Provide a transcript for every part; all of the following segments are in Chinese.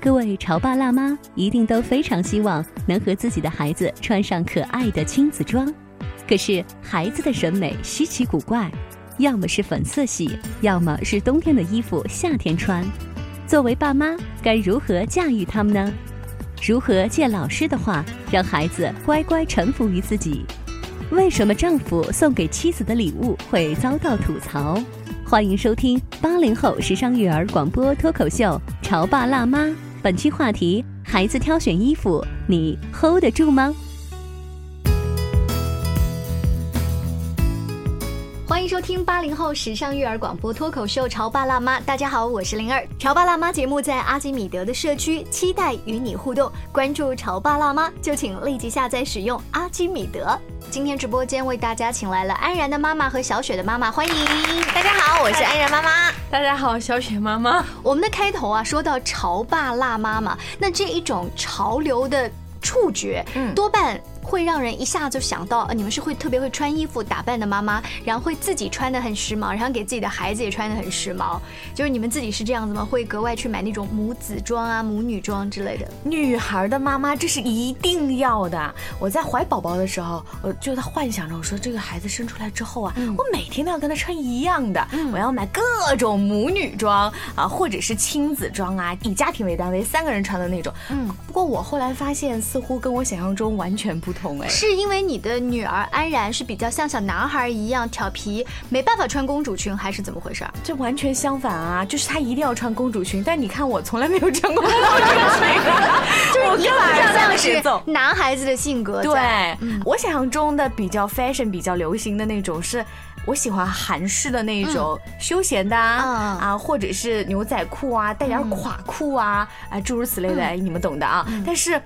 各位潮爸辣妈一定都非常希望能和自己的孩子穿上可爱的亲子装，可是孩子的审美稀奇古怪，要么是粉色系，要么是冬天的衣服夏天穿。作为爸妈，该如何驾驭他们呢？如何借老师的话让孩子乖乖臣服于自己？为什么丈夫送给妻子的礼物会遭到吐槽？欢迎收听八零后时尚育儿广播脱口秀《潮爸辣妈》。本期话题：孩子挑选衣服，你 hold 得住吗？欢迎收听八零后时尚育儿广播脱口秀《潮爸辣妈》。大家好，我是灵儿。《潮爸辣妈》节目在阿基米德的社区，期待与你互动。关注《潮爸辣妈》，就请立即下载使用阿基米德。今天直播间为大家请来了安然的妈妈和小雪的妈妈，欢迎大家好，我是安然妈妈。大家好，小雪妈妈。我们的开头啊，说到潮爸辣妈妈，那这一种潮流的触觉，嗯，多半。会让人一下就想到，呃，你们是会特别会穿衣服打扮的妈妈，然后会自己穿的很时髦，然后给自己的孩子也穿的很时髦。就是你们自己是这样子吗？会格外去买那种母子装啊、母女装之类的？女孩的妈妈这是一定要的。我在怀宝宝的时候，我就在幻想着，我说这个孩子生出来之后啊，我每天都要跟他穿一样的，我要买各种母女装啊，或者是亲子装啊，以家庭为单位三个人穿的那种。嗯，不过我后来发现，似乎跟我想象中完全不。是因为你的女儿安然是比较像小男孩一样调皮，没办法穿公主裙，还是怎么回事？这完全相反啊！就是她一定要穿公主裙，但你看我从来没有穿过公主裙，就是一反像是男孩子的性格。对，我想象中的比较 fashion、比较流行的那种，是我喜欢韩式的那种休闲的啊，或者是牛仔裤啊，带点垮裤啊，啊，诸如此类的，你们懂的啊。但是。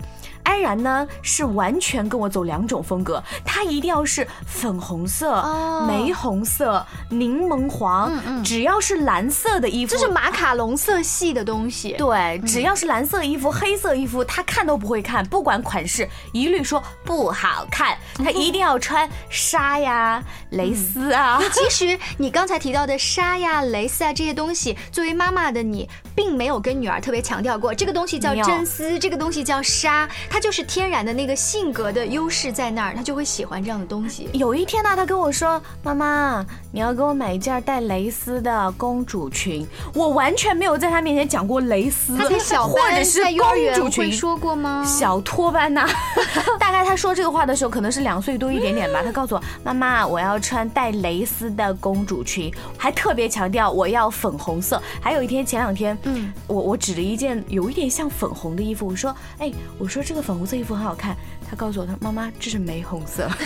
安然呢是完全跟我走两种风格，她一定要是粉红色、玫红色、柠檬黄，只要是蓝色的衣服，就是马卡龙色系的东西。对，只要是蓝色衣服、黑色衣服，她看都不会看，不管款式，一律说不好看。她一定要穿纱呀、蕾丝啊。其实你刚才提到的纱呀、蕾丝啊这些东西，作为妈妈的你，并没有跟女儿特别强调过，这个东西叫真丝，这个东西叫纱。他就是天然的那个性格的优势在那儿，他就会喜欢这样的东西。有一天呢，他跟我说：“妈妈，你要给我买一件带蕾丝的公主裙。”我完全没有在他面前讲过蕾丝，他在小班在幼儿园会说过吗？小托班呐，大概他说这个话的时候，可能是两岁多一点点吧。他告诉我：“妈妈，我要穿带蕾丝的公主裙，还特别强调我要粉红色。”还有一天，前两天，嗯，我我指着一件有一点像粉红的衣服，我说：“哎，我说这个。”粉红色衣服很好看，他告诉我，他妈妈这是玫红色，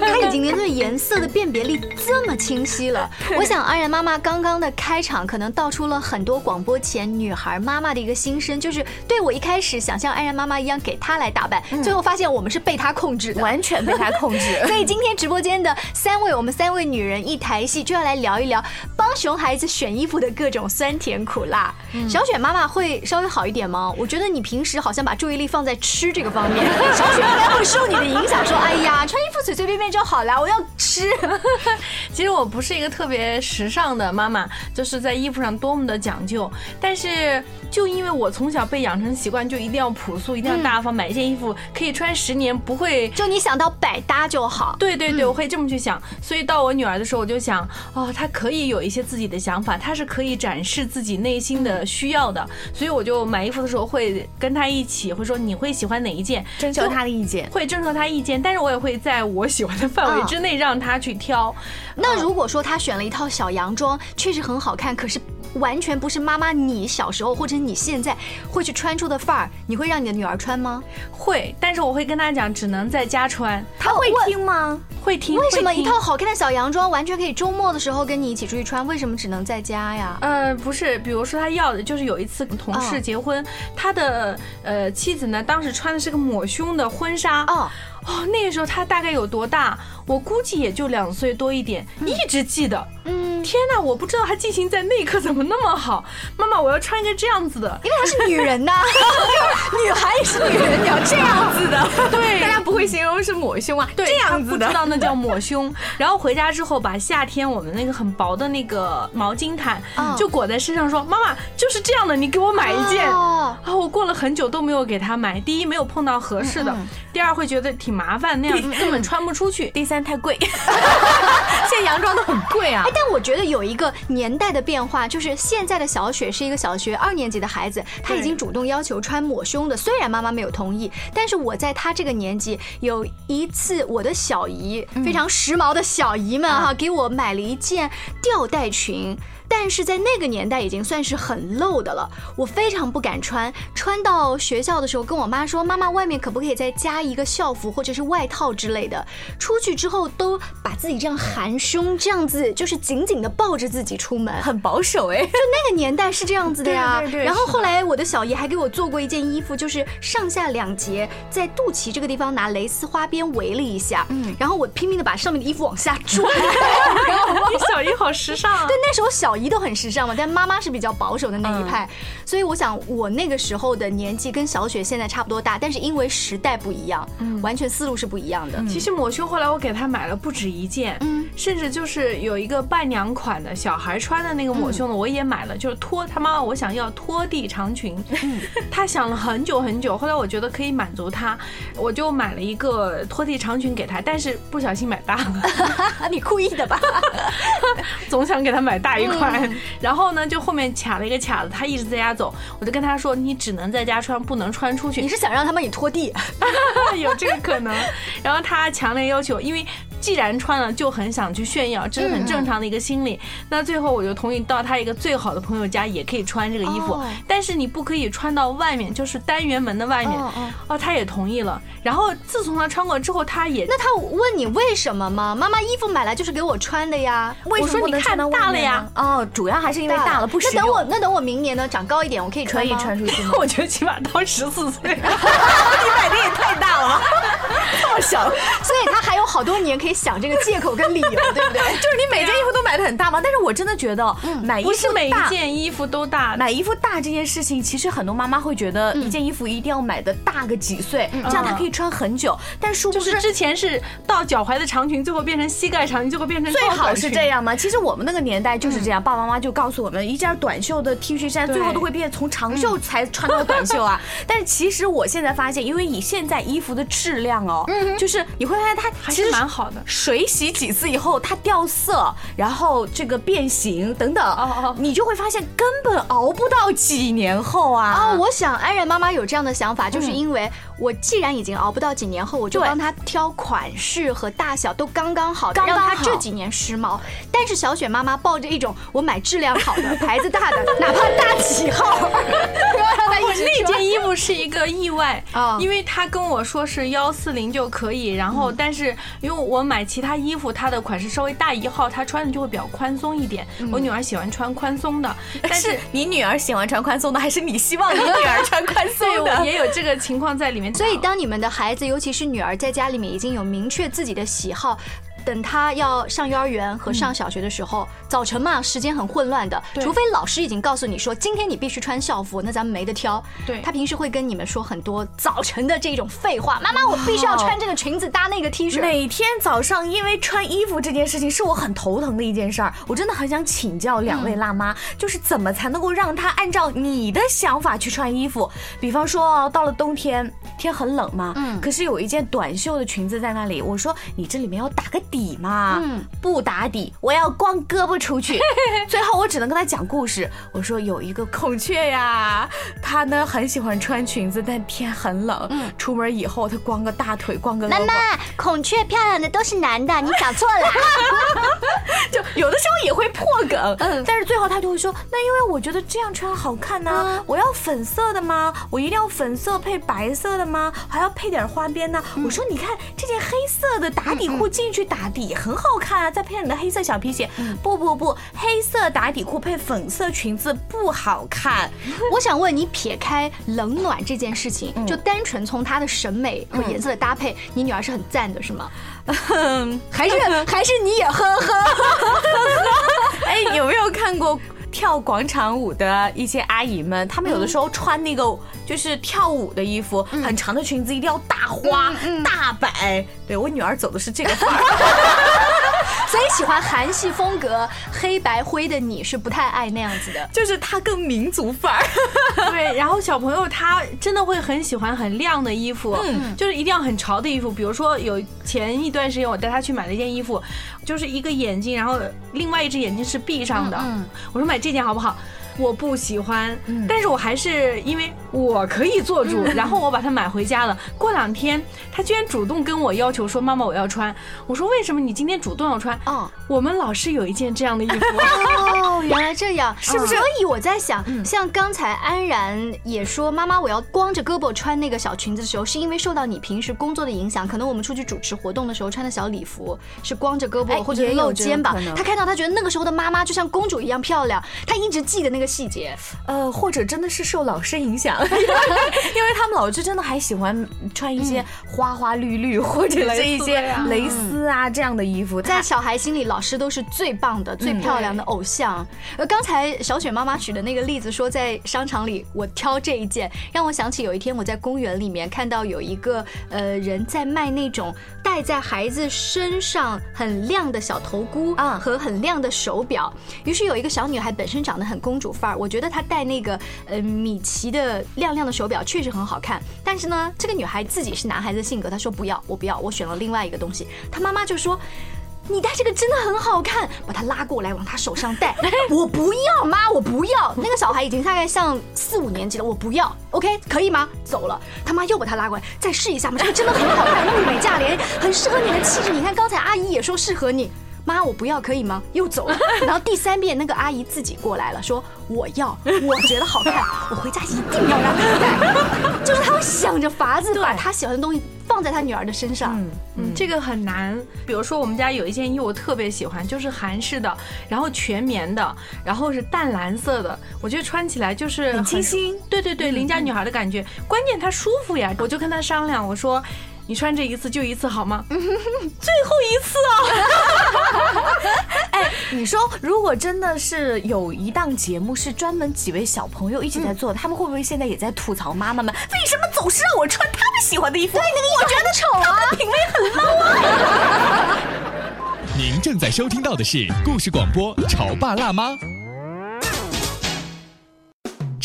他已经连这颜色的辨别力这么清晰了。我想安然妈妈刚刚的开场可能道出了很多广播前女孩妈妈的一个心声，就是对我一开始想像安然妈妈一样给她来打扮，最后发现我们是被她控制的，完全被她控制。所以今天直播间的三位，我们三位女人一台戏，就要来聊一聊帮熊孩子选衣服的各种酸甜苦辣。小雪妈妈会稍微好一点吗？我觉得你平时好像把注意力放在吃这。个方面，小雪会受你的影响，说：“哎呀，穿衣服随随便便就好了，我要吃。其实我不是一个特别时尚的妈妈，就是在衣服上多么的讲究。但是就因为我从小被养成习惯，就一定要朴素，一定要大方，买一件衣服可以穿十年，不会就你想到百搭就好。对对对，我会这么去想。所以到我女儿的时候，我就想，哦，她可以有一些自己的想法，她是可以展示自己内心的需要的。所以我就买衣服的时候会跟她一起，会说你会喜欢哪一件，征求她的意见，会征求他意见。但是我也会在我喜欢的范围之内让他去挑。那如果说他选了一套小洋装，确实很好看，可是。完全不是妈妈你小时候或者你现在会去穿出的范儿，你会让你的女儿穿吗？会，但是我会跟她讲，只能在家穿。她会听吗？会听。为什么一套好看的小洋装完全可以周末的时候跟你一起出去穿？为什么只能在家呀？呃，不是，比如说她要的就是有一次同事结婚，他的呃妻子呢，当时穿的是个抹胸的婚纱。哦。哦，那个时候她大概有多大？我估计也就两岁多一点，一直记得。嗯，天哪，我不知道他记性在那一刻怎么那么好。妈妈，我要穿一个这样子的，因为她是女人呐，女孩也是女人，你要这样子的。对，大家不会形容是抹胸啊，对，这样子的，不知道那叫抹胸。然后回家之后，把夏天我们那个很薄的那个毛巾毯就裹在身上，说：“妈妈就是这样的，你给我买一件。”啊，我过了很久都没有给他买。第一，没有碰到合适的；第二，会觉得挺麻烦。那样 根本穿不出去。第三太贵，现在洋装都很贵啊。哎，但我觉得有一个年代的变化，就是现在的小雪是一个小学二年级的孩子，他已经主动要求穿抹胸的，虽然妈妈没有同意，但是我在他这个年纪，有一次我的小姨，非常时髦的小姨们哈，给我买了一件吊带裙。但是在那个年代已经算是很露的了，我非常不敢穿。穿到学校的时候，跟我妈说：“妈妈，外面可不可以再加一个校服或者是外套之类的？”出去之后都把自己这样含胸，这样子就是紧紧的抱着自己出门，很保守哎。就那个年代是这样子的呀。然后后来我的小姨还给我做过一件衣服，就是上下两截，在肚脐这个地方拿蕾丝花边围了一下，嗯，然后我拼命的把上面的衣服往下拽。你小姨好时尚啊！对，那时候小姨。姨都很时尚嘛，但妈妈是比较保守的那一派，所以我想我那个时候的年纪跟小雪现在差不多大，但是因为时代不一样，完全思路是不一样的。其实抹胸后来我给她买了不止一件，嗯，甚至就是有一个伴娘款的小孩穿的那个抹胸的我也买了，就是拖她妈妈我想要拖地长裙，她想了很久很久，后来我觉得可以满足她，我就买了一个拖地长裙给她，但是不小心买大了，你故意的吧？总想给她买大一块。然后呢，就后面卡了一个卡子，他一直在家走，我就跟他说：“你只能在家穿，不能穿出去。”你是想让他帮你拖地？有这个可能。然后他强烈要求，因为。既然穿了，就很想去炫耀，这是很正常的一个心理。那最后我就同意到他一个最好的朋友家也可以穿这个衣服，但是你不可以穿到外面，就是单元门的外面。哦，他也同意了。然后自从他穿过之后，他也那他问你为什么吗？妈妈衣服买来就是给我穿的呀。我说你看大了呀。哦，主要还是因为大了不实那等我那等我明年呢长高一点，我可以穿可以穿出去。我觉得起码到十四岁。你买的也太大了，这么小，所以他还有好多年可以。想这个借口跟理由，对不对？就是你每件衣服都买的很大吗？但是我真的觉得，买衣服不是每一件衣服都大。买衣服大这件事情，其实很多妈妈会觉得，一件衣服一定要买的大个几岁，这样她可以穿很久。但殊不知，之前是到脚踝的长裙，最后变成膝盖长裙，最后变成最好是这样吗？其实我们那个年代就是这样，爸爸妈妈就告诉我们，一件短袖的 T 恤衫，最后都会变从长袖才穿到短袖啊。但是其实我现在发现，因为以现在衣服的质量哦，就是你会发现它其实蛮好的，水洗。几次以后它掉色，然后这个变形等等，哦哦，你就会发现根本熬不到几年后啊！啊，我想安然妈妈有这样的想法，就是因为我既然已经熬不到几年后，我就帮她挑款式和大小都刚刚好，让她这几年时髦。但是小雪妈妈抱着一种我买质量好的、牌子大的，哪怕大几号，我那件衣服是一个意外啊，因为她跟我说是幺四零就可以，然后但是因为我买其他衣服。它的款式稍微大一号，她穿的就会比较宽松一点。我女儿喜欢穿宽松的，但是你女儿喜欢穿宽松的，还是你希望你女儿穿宽松的？对也有这个情况在里面。所以，当你们的孩子，尤其是女儿，在家里面已经有明确自己的喜好。等他要上幼儿园和上小学的时候，早晨嘛时间很混乱的，除非老师已经告诉你说今天你必须穿校服，那咱们没得挑。对，他平时会跟你们说很多早晨的这种废话。妈妈，我必须要穿这个裙子搭那个 T 恤。每天早上因为穿衣服这件事情是我很头疼的一件事儿，我真的很想请教两位辣妈，就是怎么才能够让他按照你的想法去穿衣服？比方说到了冬天，天很冷嘛，嗯，可是有一件短袖的裙子在那里，我说你这里面要打个底嘛，嗯，不打底，我要光胳膊出去。最后我只能跟他讲故事，我说有一个孔雀呀，他呢很喜欢穿裙子，但天很冷，嗯，出门以后他光个大腿，光个妈妈，孔雀漂亮的都是男的，你讲错了。就有的时候也会破梗，嗯，但是最后他就会说，那因为我觉得这样穿好看呢，我要粉色的吗？我一定要粉色配白色的吗？还要配点花边呢？我说你看这件黑色的打底裤进去打底很好看啊，再配上你的黑色小皮鞋。不不不，黑色打底裤配粉色裙子不好看。我想问你，撇开冷暖这件事情，就单纯从她的审美和颜色的搭配，你女儿是很赞的，是吗？还是还是你也呵呵？哎，有没有看过跳广场舞的一些阿姨们？她们有的时候穿那个就是跳舞的衣服，很长的裙子，一定要大花大摆。对我女儿走的是这个范儿。所以喜欢韩系风格黑白灰的你是不太爱那样子的，就是他更民族范儿。对，然后小朋友他真的会很喜欢很亮的衣服，嗯，就是一定要很潮的衣服。比如说有前一段时间我带他去买了一件衣服，就是一个眼睛，然后另外一只眼睛是闭上的。嗯，我说买这件好不好？我不喜欢，但是我还是因为我可以做主，然后我把它买回家了。过两天，他居然主动跟我要求说：“妈妈，我要穿。”我说：“为什么你今天主动要穿？”哦，我们老师有一件这样的衣服。哦，原来这样，是不是？所以我在想，像刚才安然也说：“妈妈，我要光着胳膊穿那个小裙子的时候，是因为受到你平时工作的影响。可能我们出去主持活动的时候穿的小礼服是光着胳膊或者露肩膀。他看到他觉得那个时候的妈妈就像公主一样漂亮，他一直记得那个。个细节，呃，或者真的是受老师影响，因为他们老师真的还喜欢穿一些花花绿绿或者是一些蕾丝啊这样的衣服，在小孩心里，老师都是最棒的、最漂亮的偶像。呃刚才小雪妈妈举的那个例子，说在商场里我挑这一件，让我想起有一天我在公园里面看到有一个呃人在卖那种戴在孩子身上很亮的小头箍啊和很亮的手表，于是有一个小女孩本身长得很公主。范儿，我觉得她戴那个呃米奇的亮亮的手表确实很好看，但是呢，这个女孩自己是男孩子的性格，她说不要，我不要，我选了另外一个东西。她妈妈就说，你戴这个真的很好看，把她拉过来往他手上戴。我不要，妈，我不要。那个小孩已经大概像四五年级了，我不要。OK，可以吗？走了。他妈又把他拉过来，再试一下嘛，这个真的很好看，物美价廉，很适合你的气质。你看刚才阿姨也说适合你。妈，我不要，可以吗？又走了。然后第三遍，那个阿姨自己过来了，说我要，我觉得好看，我回家一定要让她戴。就是他会想着法子把他喜欢的东西放在他女儿的身上。嗯，这个很难。比如说，我们家有一件衣服我特别喜欢，就是韩式的，然后全棉的，然后是淡蓝色的，我觉得穿起来就是很清新。对对对，邻家女孩的感觉。关键它舒服呀，我就跟他商量，我说。你穿这一次就一次好吗？最后一次哦！哎，你说如果真的是有一档节目是专门几位小朋友一起在做，他们会不会现在也在吐槽妈妈们为什么总是让我穿他们喜欢的衣服？对，我觉得丑啊，品味很 low 啊！您正在收听到的是故事广播《潮爸辣妈》。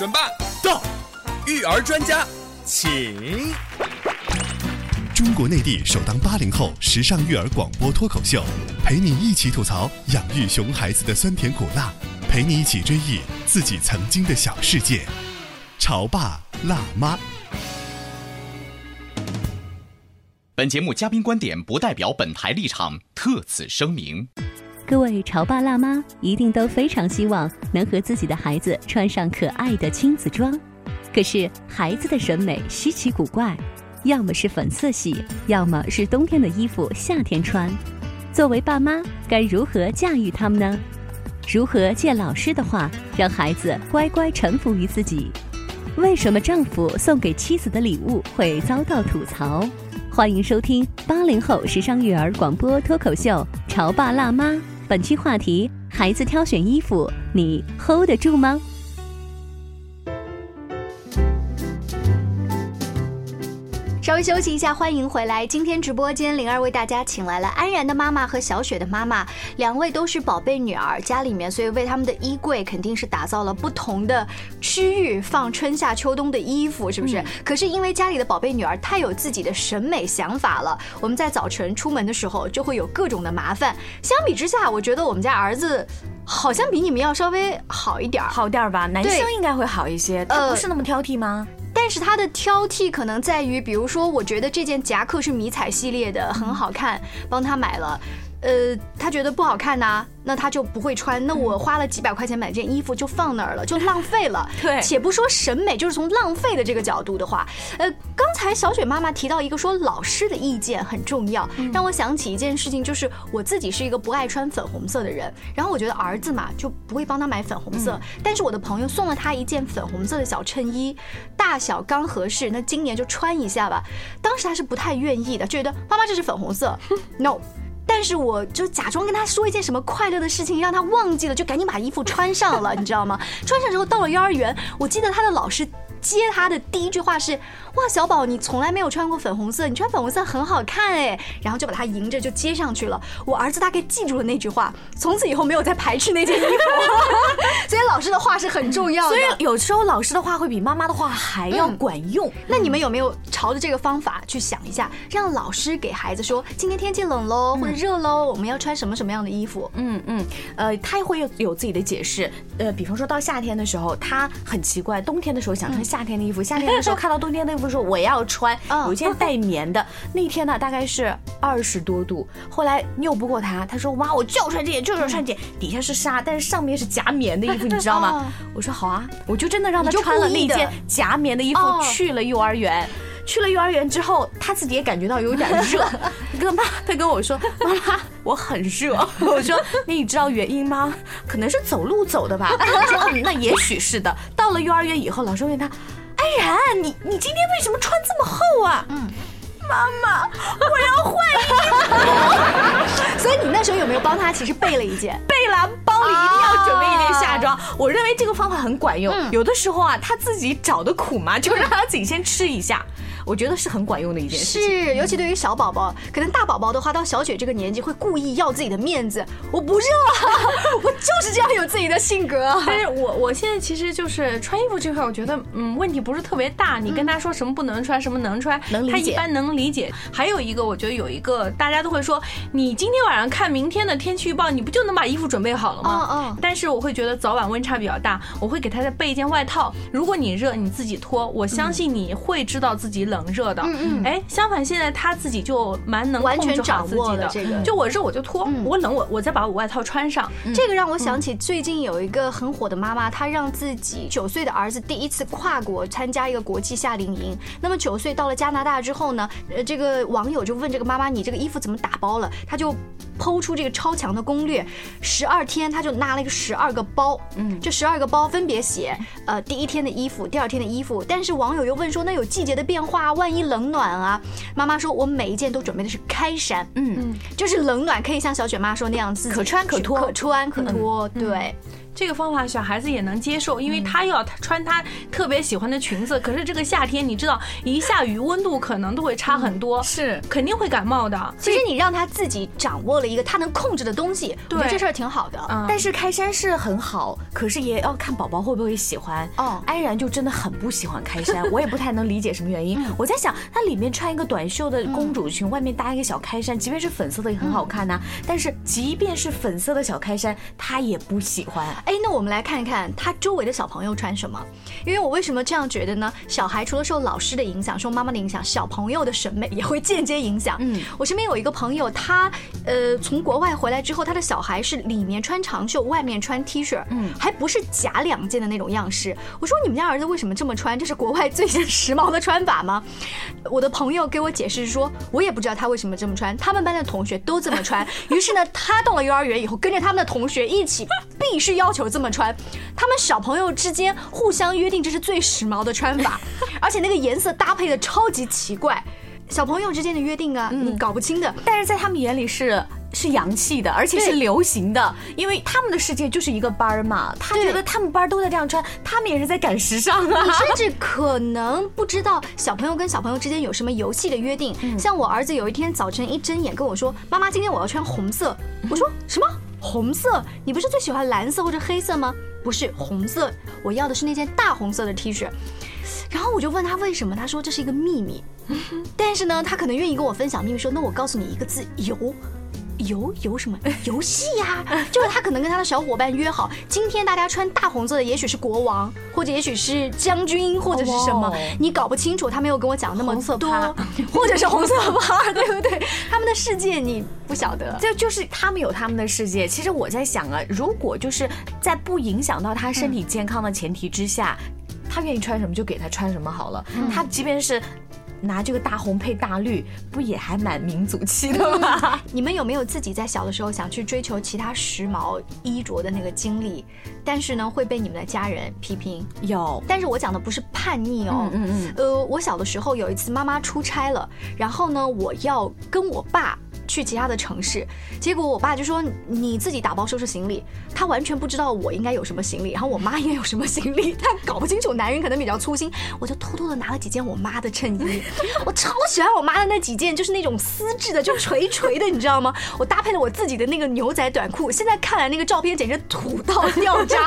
准备到，育儿专家，请。中国内地首档八零后时尚育儿广播脱口秀，陪你一起吐槽养育熊孩子的酸甜苦辣，陪你一起追忆自己曾经的小世界。潮爸辣妈。本节目嘉宾观点不代表本台立场，特此声明。各位潮爸辣妈一定都非常希望能和自己的孩子穿上可爱的亲子装，可是孩子的审美稀奇古怪，要么是粉色系，要么是冬天的衣服夏天穿。作为爸妈，该如何驾驭他们呢？如何借老师的话让孩子乖乖臣服于自己？为什么丈夫送给妻子的礼物会遭到吐槽？欢迎收听八零后时尚育儿广播脱口秀《潮爸辣妈》。本期话题：孩子挑选衣服，你 hold 得住吗？稍微休息一下，欢迎回来。今天直播间，灵儿为大家请来了安然的妈妈和小雪的妈妈，两位都是宝贝女儿，家里面所以为他们的衣柜肯定是打造了不同的区域，放春夏秋冬的衣服，是不是？可是因为家里的宝贝女儿太有自己的审美想法了，我们在早晨出门的时候就会有各种的麻烦。相比之下，我觉得我们家儿子好像比你们要稍微好一点儿，好点儿吧？男生应该会好一些，他不是那么挑剔吗？但是他的挑剔可能在于，比如说，我觉得这件夹克是迷彩系列的，很好看，帮他买了，呃，他觉得不好看呐。那他就不会穿，那我花了几百块钱买件衣服就放那儿了，就浪费了。对，且不说审美，就是从浪费的这个角度的话，呃，刚才小雪妈妈提到一个说老师的意见很重要，让我想起一件事情，就是我自己是一个不爱穿粉红色的人，然后我觉得儿子嘛就不会帮他买粉红色，但是我的朋友送了他一件粉红色的小衬衣，大小刚合适，那今年就穿一下吧。当时他是不太愿意的，觉得妈妈这是粉红色，no。但是我就假装跟他说一件什么快乐的事情，让他忘记了，就赶紧把衣服穿上了，你知道吗？穿上之后到了幼儿园，我记得他的老师。接他的第一句话是：“哇，小宝，你从来没有穿过粉红色，你穿粉红色很好看哎。”然后就把他迎着就接上去了。我儿子大概记住了那句话，从此以后没有再排斥那件衣服。所以老师的话是很重要的。所以有时候老师的话会比妈妈的话还要管用。那你们有没有朝着这个方法去想一下，让老师给孩子说：“今天天气冷喽，或者热喽，我们要穿什么什么样的衣服？”嗯嗯，呃，他会有有自己的解释。呃，比方说到夏天的时候，他很奇怪，冬天的时候想穿。夏天的衣服，夏天的时候看到冬天的衣服说我要穿，有一件带棉的。那天呢大概是二十多度，后来拗不过他，他说妈我就要穿这件，就是要穿这件，底下是纱，但是上面是夹棉的衣服，你知道吗？我说好啊，我就真的让他穿了那件夹棉的衣服去了幼儿园。去了幼儿园之后，他自己也感觉到有点热。跟妈，他跟我说：“妈妈，我很热。”我说：“那你知道原因吗？可能是走路走的吧。”他说：“嗯，那也许是的。”到了幼儿园以后，老师问他：“安然，你你今天为什么穿这么厚啊？”嗯，妈妈，我要换衣服。所以你那时候有没有帮他？其实备了一件，备了，包里一定要准备一件夏装。我认为这个方法很管用。有的时候啊，他自己找的苦嘛，就让他自己先吃一下。我觉得是很管用的一件事，是尤其对于小宝宝，可能大宝宝的话，到小雪这个年纪会故意要自己的面子。我不热，我就是这样有自己的性格。但是我我现在其实就是穿衣服这块，我觉得嗯问题不是特别大。你跟他说什么不能穿，什么能穿，他一般能理解。还有一个，我觉得有一个大家都会说，你今天晚上看明天的天气预报，你不就能把衣服准备好了吗？嗯嗯。但是我会觉得早晚温差比较大，我会给他再备一件外套。如果你热，你自己脱。我相信你会知道自己冷。热的，嗯嗯，哎，相反，现在他自己就蛮能完全掌握的这个，就我热我就脱，我冷我我再把我外套穿上。这个让我想起最近有一个很火的妈妈，她让自己九岁的儿子第一次跨国参加一个国际夏令营。那么九岁到了加拿大之后呢，呃，这个网友就问这个妈妈，你这个衣服怎么打包了？她就。剖出这个超强的攻略，十二天他就拿了一个十二个包，嗯，这十二个包分别写，呃，第一天的衣服，第二天的衣服。但是网友又问说，那有季节的变化，万一冷暖啊？妈妈说，我每一件都准备的是开衫，嗯，就是冷暖可以像小雪妈说那样子，可穿可脱，可穿可脱，对。这个方法小孩子也能接受，因为他要穿他特别喜欢的裙子。可是这个夏天，你知道一下雨温度可能都会差很多，是肯定会感冒的。其实你让他自己掌握了一个他能控制的东西，我觉得这事儿挺好的。但是开衫是很好，可是也要看宝宝会不会喜欢。哦，安然就真的很不喜欢开衫，我也不太能理解什么原因。我在想，他里面穿一个短袖的公主裙，外面搭一个小开衫，即便是粉色的也很好看呐。但是即便是粉色的小开衫，他也不喜欢。哎，那我们来看看他周围的小朋友穿什么。因为我为什么这样觉得呢？小孩除了受老师的影响、受妈妈的影响，小朋友的审美也会间接影响。嗯，我身边有一个朋友，他呃从国外回来之后，他的小孩是里面穿长袖，外面穿 T 恤，嗯，还不是假两件的那种样式。我说你们家儿子为什么这么穿？这是国外最时髦的穿法吗？我的朋友给我解释说，我也不知道他为什么这么穿，他们班的同学都这么穿。于是呢，他到了幼儿园以后，跟着他们的同学一起，必须要求这么穿。他们小朋友之间互相约。定这是最时髦的穿法，而且那个颜色搭配的超级奇怪，小朋友之间的约定啊，你搞不清的。但是在他们眼里是是洋气的，而且是流行的，因为他们的世界就是一个班儿嘛。他觉得他们班都在这样穿，他们也是在赶时尚啊。你甚至可能不知道小朋友跟小朋友之间有什么游戏的约定。像我儿子有一天早晨一睁眼跟我说：“妈妈，今天我要穿红色。”我说：“什么红色？你不是最喜欢蓝色或者黑色吗？”不是红色，我要的是那件大红色的 T 恤。然后我就问他为什么，他说这是一个秘密。但是呢，他可能愿意跟我分享秘密，说那我告诉你一个字，油。游游什么 游戏呀？就是他可能跟他的小伙伴约好，今天大家穿大红色的，也许是国王，或者也许是将军，或者是什么，你搞不清楚。他没有跟我讲那么多，或者是红色趴，对不对？他们的世界你不晓得，就就是他们有他们的世界。其实我在想啊，如果就是在不影响到他身体健康的前提之下，他愿意穿什么就给他穿什么好了。他即便是。拿这个大红配大绿，不也还蛮民族气的吗？你们有没有自己在小的时候想去追求其他时髦衣着的那个经历？但是呢，会被你们的家人批评。有，但是我讲的不是叛逆哦。嗯嗯。呃，我小的时候有一次妈妈出差了，然后呢，我要跟我爸。去其他的城市，结果我爸就说你自己打包收拾行李，他完全不知道我应该有什么行李，然后我妈应该有什么行李，他搞不清楚。男人可能比较粗心，我就偷偷的拿了几件我妈的衬衣，我超喜欢我妈的那几件，就是那种丝质的，就垂垂的，你知道吗？我搭配了我自己的那个牛仔短裤，现在看来那个照片简直土到掉渣，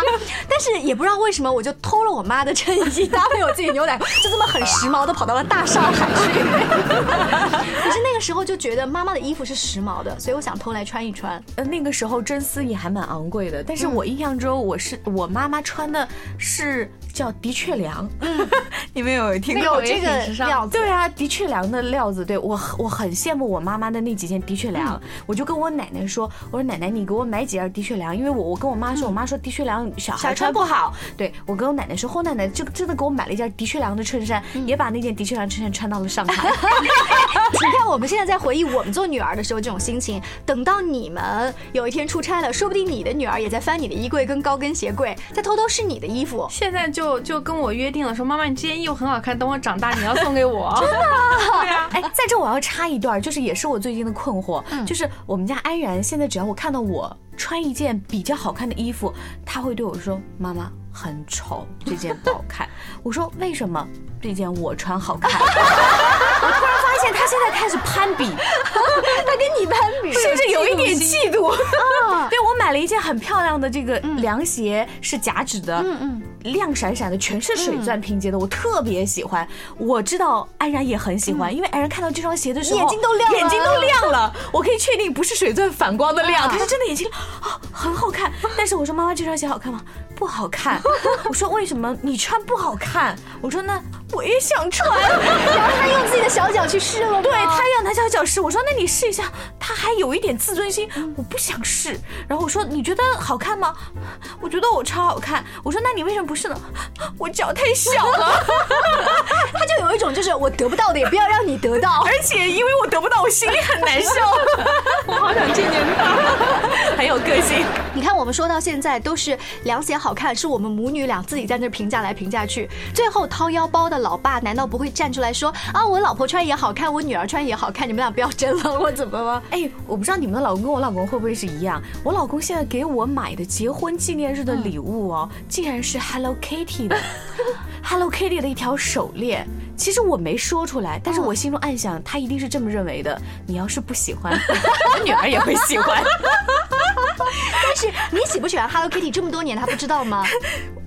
但是也不知道为什么，我就偷了我妈的衬衣，搭配我自己牛仔，就这么很时髦的跑到了大上海去。可是那个时候就觉得妈妈的衣服是。时髦的，所以我想偷来穿一穿。呃，那个时候真丝也还蛮昂贵的，但是我印象中我是我妈妈穿的是。叫的确良，你们有听过这个料子？对啊，的确良的料子，对我我很羡慕我妈妈的那几件的确良。我就跟我奶奶说：“我说奶奶，你给我买几件的确良，因为我我跟我妈说，我妈说的确良小孩穿不好。对我跟我奶奶说，后奶奶就真的给我买了一件的确良的衬衫，也把那件的确良衬衫穿到了上海。你看我们现在在回忆我们做女儿的时候这种心情，等到你们有一天出差了，说不定你的女儿也在翻你的衣柜跟高跟鞋柜，在偷偷试你的衣服。现在就。就就跟我约定了，说妈妈，你这件衣服很好看，等我长大你要送给我。真的？对呀。哎，在这我要插一段，就是也是我最近的困惑，就是我们家安然现在只要我看到我穿一件比较好看的衣服，他会对我说：“妈妈很丑，这件不好看。” 我说：“为什么？这件我穿好看。” 他现在开始攀比，他跟你攀比，甚至有一点嫉妒。对我买了一件很漂亮的这个凉鞋，是假趾的。嗯嗯。亮闪闪的，全是水钻拼接的，我特别喜欢。我知道安然也很喜欢，因为安然看到这双鞋的时候，眼睛都亮了，眼睛都亮了。我可以确定不是水钻反光的亮，他是真的眼睛啊，很好看。但是我说妈妈，这双鞋好看吗？不好看。我说为什么你穿不好看？我说那我也想穿。然后他用自己的小脚去试了，对他用他小脚试。我说那你试一下。他还有一点自尊心，我不想试。然后我说你觉得好看吗？我觉得我超好看。我说那你为什么不试呢？我脚太小了。他就有一种就是我得不到的也不要让你得到，而且因为我得不到，我心里很难受。我好想见见他，很有个性。你看我们说到现在都是凉鞋好看，是我们母女俩自己在那评价来评价去，最后掏腰包的老爸难道不会站出来说啊我老婆穿也好看，我女儿穿也好看，你们俩不要争了，我怎么了？哎，我不知道你们的老公跟我老公会不会是一样。我老公现在给我买的结婚纪念日的礼物哦，竟然是 Hello Kitty 的 Hello Kitty 的一条手链。其实我没说出来，但是我心中暗想，他一定是这么认为的。你要是不喜欢，我女儿也会喜欢。但是你喜不喜欢 Hello Kitty 这么多年，他不知道吗？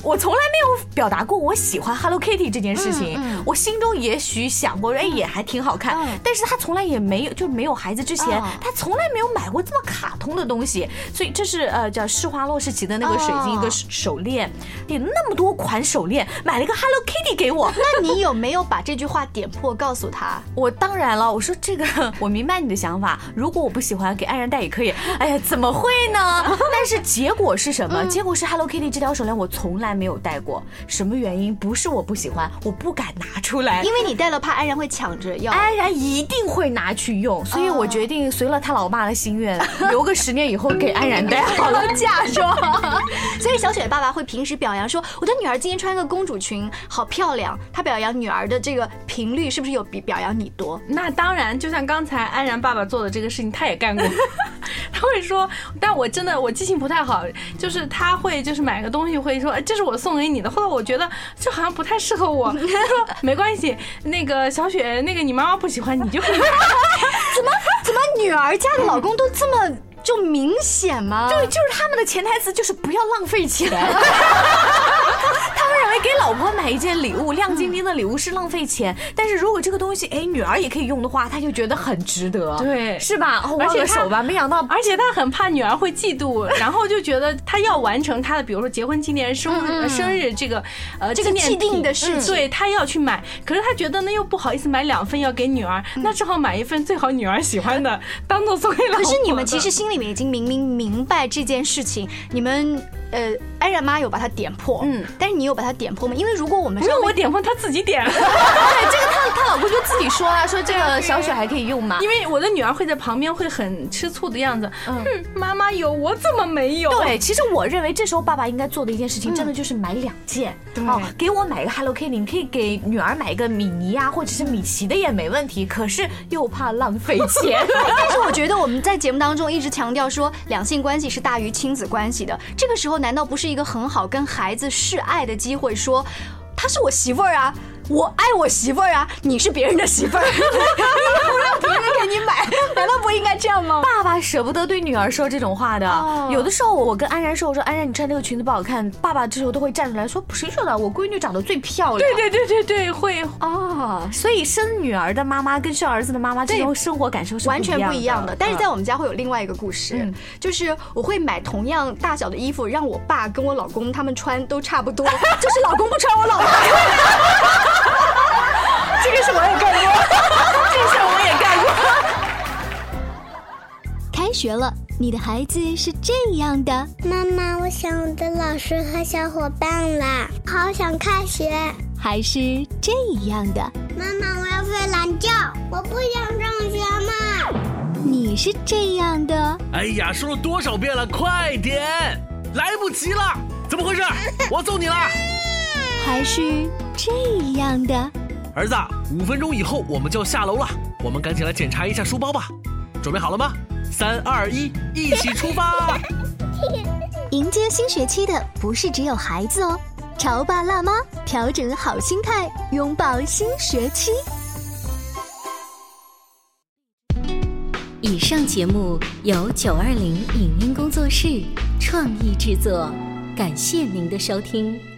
我从来没有表达过我喜欢 Hello Kitty 这件事情，我心中也许想过，哎，也还挺好看，但是他从来也没有，就没有孩子之前，他从来没有买过这么卡通的东西，所以这是呃叫施华洛世奇的那个水晶一个手链，点那么多款手链，买了一个 Hello Kitty 给我，那你有没有把这句话点破告诉他？我当然了，我说这个 我明白你的想法，如果我不喜欢给爱人戴也可以，哎呀，怎么会呢？但是结果是什么？结果是 Hello Kitty 这条手链我从来。没有戴过，什么原因？不是我不喜欢，我不敢拿出来，因为你戴了怕安然会抢着要，安然一定会拿去用，所以我决定随了他老爸的心愿，留个十年以后给安然戴好了嫁妆。所以小雪爸爸会平时表扬说，我的女儿今天穿个公主裙，好漂亮。他表扬女儿的这个频率是不是有比表扬你多？那当然，就像刚才安然爸爸做的这个事情，他也干过。他会说，但我真的我记性不太好，就是他会就是买个东西会说，这是我送给你的。后来我觉得这好像不太适合我，他说没关系，那个小雪，那个你妈妈不喜欢，你就可以。怎么怎么女儿家的老公都这么就明显吗？对，就是他们的潜台词就是不要浪费钱。给老婆买一件礼物，亮晶晶的礼物是浪费钱。但是如果这个东西，哎，女儿也可以用的话，他就觉得很值得，对，是吧？而且手吧，没想到，而且他很怕女儿会嫉妒，然后就觉得他要完成他的，比如说结婚纪念、生日、生日这个，呃，这个既定的事情，对他要去买。可是他觉得呢，又不好意思买两份要给女儿，那正好买一份最好女儿喜欢的，当做送给老婆。可是你们其实心里面已经明明明白这件事情，你们。呃，安然妈有把它点破，嗯，但是你有把它点破吗？因为如果我们不用我点破，她自己点。对，这个她她 老公就自己说啊，说这个小雪还可以用吗？因为我的女儿会在旁边会很吃醋的样子，嗯，妈妈有，我怎么没有？对，其实我认为这时候爸爸应该做的一件事情，真的就是买两件，哦，给我买一个 Hello Kitty，你可以给女儿买一个米妮呀，或者是米奇的也没问题。可是又怕浪费钱。但是我觉得我们在节目当中一直强调说，两性关系是大于亲子关系的，这个时候。难道不是一个很好跟孩子示爱的机会？说，她是我媳妇儿啊。我爱我媳妇儿啊，你是别人的媳妇儿，你 不让别人给你买，难道不应该这样吗？爸爸舍不得对女儿说这种话的。有的时候我跟安然说，我说安然你穿这个裙子不好看，爸爸这时候都会站出来说，谁说的？我闺女长得最漂亮。对对对对对，会啊。所以生女儿的妈妈跟生儿子的妈妈这种生活感受是完全不一样的。但是在我们家会有另外一个故事，就是我会买同样大小的衣服，让我爸跟我老公他们穿都差不多，就是老公不穿，我老。这个事我也干过，这事我也干过。开学了，你的孩子是这样的。妈妈，我想我的老师和小伙伴啦，好想开学。还是这样的。妈妈，我要睡懒觉，我不想上学嘛。你是这样的。哎呀，说了多少遍了，快点，来不及了，怎么回事？我揍你了。还是这样的。儿子，五分钟以后我们就要下楼了，我们赶紧来检查一下书包吧。准备好了吗？三二一，一起出发！迎接新学期的不是只有孩子哦，潮爸辣妈调整好心态，拥抱新学期。以上节目由九二零影音工作室创意制作，感谢您的收听。